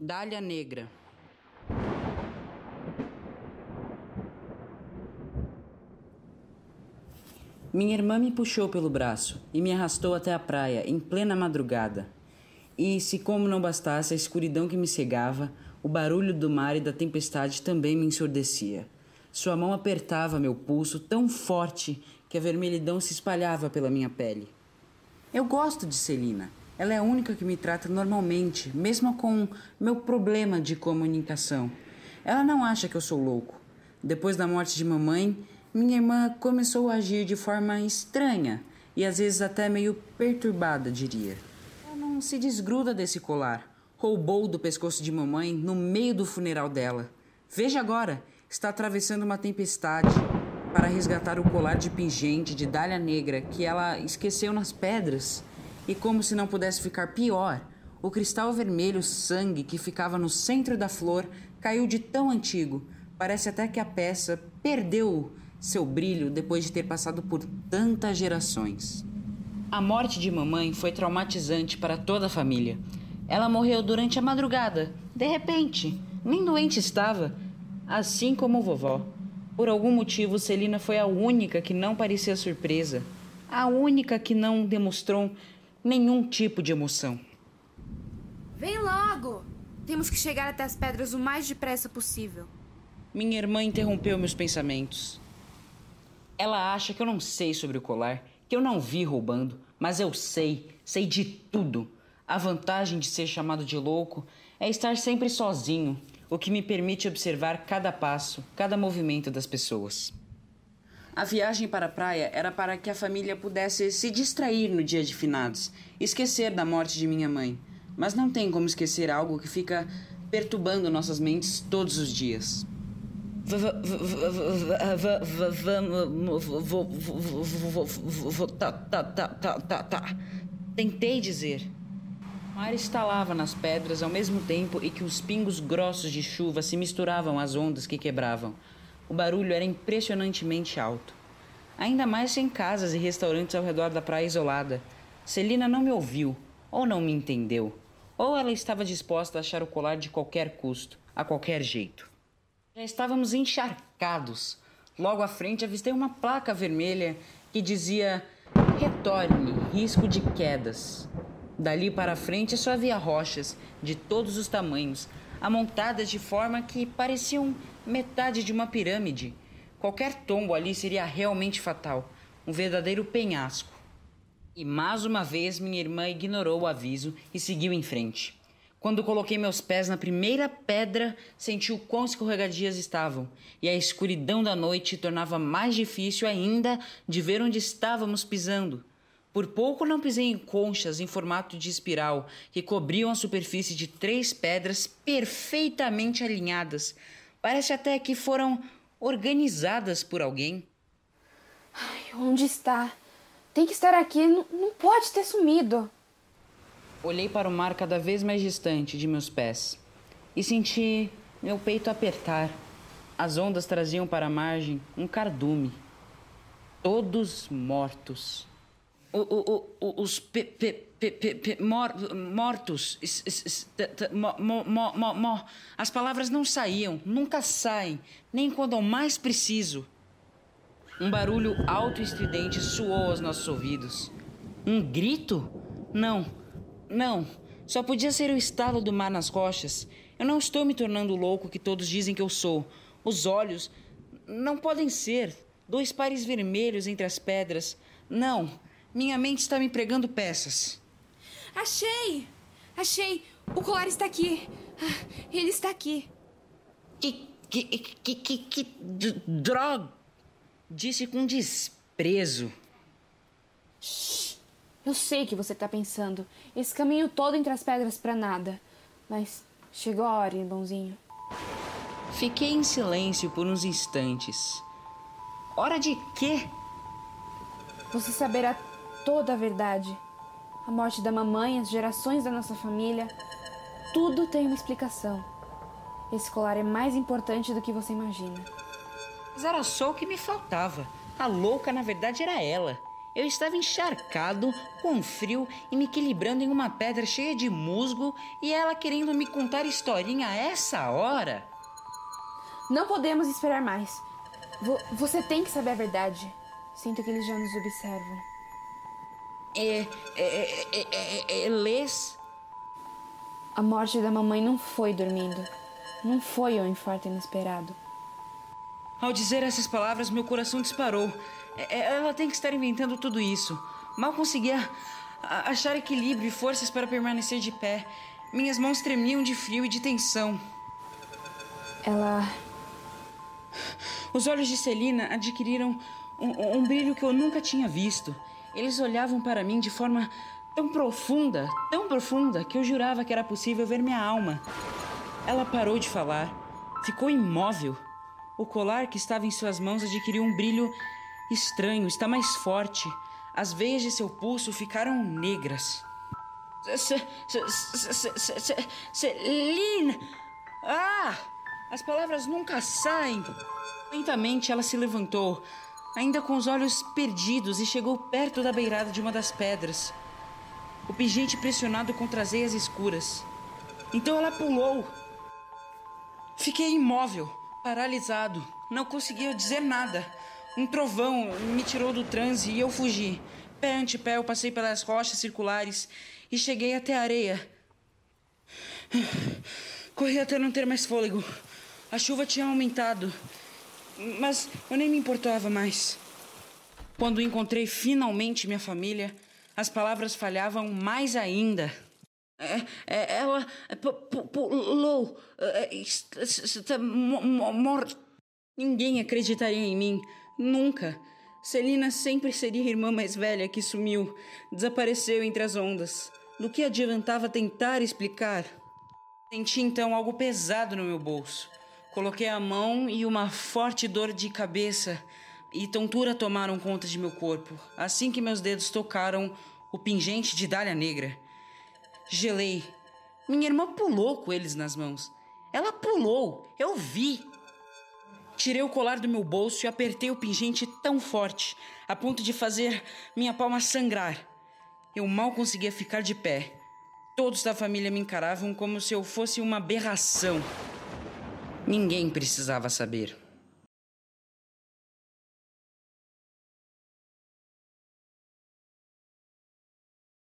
Dália Negra. Minha irmã me puxou pelo braço e me arrastou até a praia em plena madrugada. E, se como não bastasse a escuridão que me cegava, o barulho do mar e da tempestade também me ensurdecia. Sua mão apertava meu pulso tão forte que a vermelhidão se espalhava pela minha pele. Eu gosto de Celina. Ela é a única que me trata normalmente, mesmo com meu problema de comunicação. Ela não acha que eu sou louco. Depois da morte de mamãe, minha irmã começou a agir de forma estranha e às vezes até meio perturbada, diria. Ela não se desgruda desse colar. Roubou do pescoço de mamãe no meio do funeral dela. Veja agora, está atravessando uma tempestade para resgatar o colar de pingente de dália negra que ela esqueceu nas pedras. E como se não pudesse ficar pior, o cristal vermelho sangue que ficava no centro da flor caiu de tão antigo. Parece até que a peça perdeu seu brilho depois de ter passado por tantas gerações. A morte de mamãe foi traumatizante para toda a família. Ela morreu durante a madrugada, de repente. Nem doente estava, assim como vovó. Por algum motivo, Celina foi a única que não parecia surpresa, a única que não demonstrou nenhum tipo de emoção. Vem logo! Temos que chegar até as pedras o mais depressa possível. Minha irmã interrompeu meus pensamentos. Ela acha que eu não sei sobre o colar, que eu não vi roubando, mas eu sei, sei de tudo. A vantagem de ser chamado de louco é estar sempre sozinho, o que me permite observar cada passo, cada movimento das pessoas. A viagem para a praia era para que a família pudesse se distrair no dia de finados, esquecer da morte de minha mãe. Mas não tem como esquecer algo que fica perturbando nossas mentes todos os dias. Tá, tá, tá, tá, tá, tá. Tentei dizer. O mar estalava nas pedras ao mesmo tempo e que os pingos grossos de chuva se misturavam às ondas que quebravam. O barulho era impressionantemente alto. Ainda mais sem casas e restaurantes ao redor da praia isolada. Celina não me ouviu, ou não me entendeu, ou ela estava disposta a achar o colar de qualquer custo, a qualquer jeito. Já estávamos encharcados. Logo à frente avistei uma placa vermelha que dizia: Retorne, risco de quedas. Dali para frente só havia rochas de todos os tamanhos, amontadas de forma que pareciam metade de uma pirâmide. Qualquer tombo ali seria realmente fatal, um verdadeiro penhasco. E mais uma vez minha irmã ignorou o aviso e seguiu em frente. Quando coloquei meus pés na primeira pedra, senti o quão escorregadias estavam, e a escuridão da noite tornava mais difícil ainda de ver onde estávamos pisando. Por pouco não pisei em conchas em formato de espiral que cobriam a superfície de três pedras perfeitamente alinhadas. Parece até que foram organizadas por alguém. Ai, onde está? Tem que estar aqui, não, não pode ter sumido. Olhei para o mar cada vez mais distante de meus pés e senti meu peito apertar. As ondas traziam para a margem um cardume. Todos mortos. O, o, o, os pe, pe, mortos. Mo, mo, mo, As palavras não saíam, nunca saem, nem quando ao mais preciso. Um barulho alto e estridente soou aos nossos ouvidos. Um grito? Não não, só podia ser o estalo do mar nas rochas. Eu não estou me tornando louco que todos dizem que eu sou. Os olhos não podem ser dois pares vermelhos entre as pedras. Não, minha mente está me pregando peças. Achei! Achei! O colar está aqui. Ah, ele está aqui. Que, que, que, que, que droga! Disse com desprezo. Shhh. Eu sei que você está pensando. Esse caminho todo entre as pedras para nada. Mas chegou a hora, irmãozinho. Fiquei em silêncio por uns instantes. Hora de quê? Você saberá toda a verdade. A morte da mamãe, as gerações da nossa família. Tudo tem uma explicação. Esse colar é mais importante do que você imagina. Mas era só o que me faltava. A louca, na verdade, era ela. Eu estava encharcado, com frio e me equilibrando em uma pedra cheia de musgo e ela querendo me contar historinha a essa hora. Não podemos esperar mais. Vo você tem que saber a verdade. Sinto que eles já nos observam. É. É. É. é, é Lês? A morte da mamãe não foi dormindo. Não foi um infarto inesperado. Ao dizer essas palavras, meu coração disparou. É, é, ela tem que estar inventando tudo isso. Mal conseguia achar equilíbrio e forças para permanecer de pé. Minhas mãos tremiam de frio e de tensão. Ela. Os olhos de Celina adquiriram um, um brilho que eu nunca tinha visto. Eles olhavam para mim de forma tão profunda, tão profunda, que eu jurava que era possível ver minha alma. Ela parou de falar, ficou imóvel. O colar que estava em suas mãos adquiriu um brilho estranho, está mais forte. As veias de seu pulso ficaram negras. Celina! Ah! As palavras nunca saem. Lentamente ela se levantou, ainda com os olhos perdidos, e chegou perto da beirada de uma das pedras. O pingente pressionado contra as eias escuras. Então ela pulou. Fiquei imóvel, paralisado. Não conseguia dizer nada. Um trovão me tirou do transe e eu fugi. Pé ante pé, eu passei pelas rochas circulares e cheguei até a areia. Corri até não ter mais fôlego. A chuva tinha aumentado, mas eu nem me importava mais. Quando encontrei finalmente minha família, as palavras falhavam mais ainda. É, é, ela pulou. Está morta. Ninguém acreditaria em mim. Nunca. Celina sempre seria a irmã mais velha que sumiu, desapareceu entre as ondas. Do que adiantava tentar explicar? Senti então algo pesado no meu bolso. Coloquei a mão e uma forte dor de cabeça e tontura tomaram conta de meu corpo. Assim que meus dedos tocaram o pingente de dália negra, gelei. Minha irmã pulou com eles nas mãos. Ela pulou, eu vi. Tirei o colar do meu bolso e apertei o pingente tão forte, a ponto de fazer minha palma sangrar. Eu mal conseguia ficar de pé. Todos da família me encaravam como se eu fosse uma aberração. Ninguém precisava saber.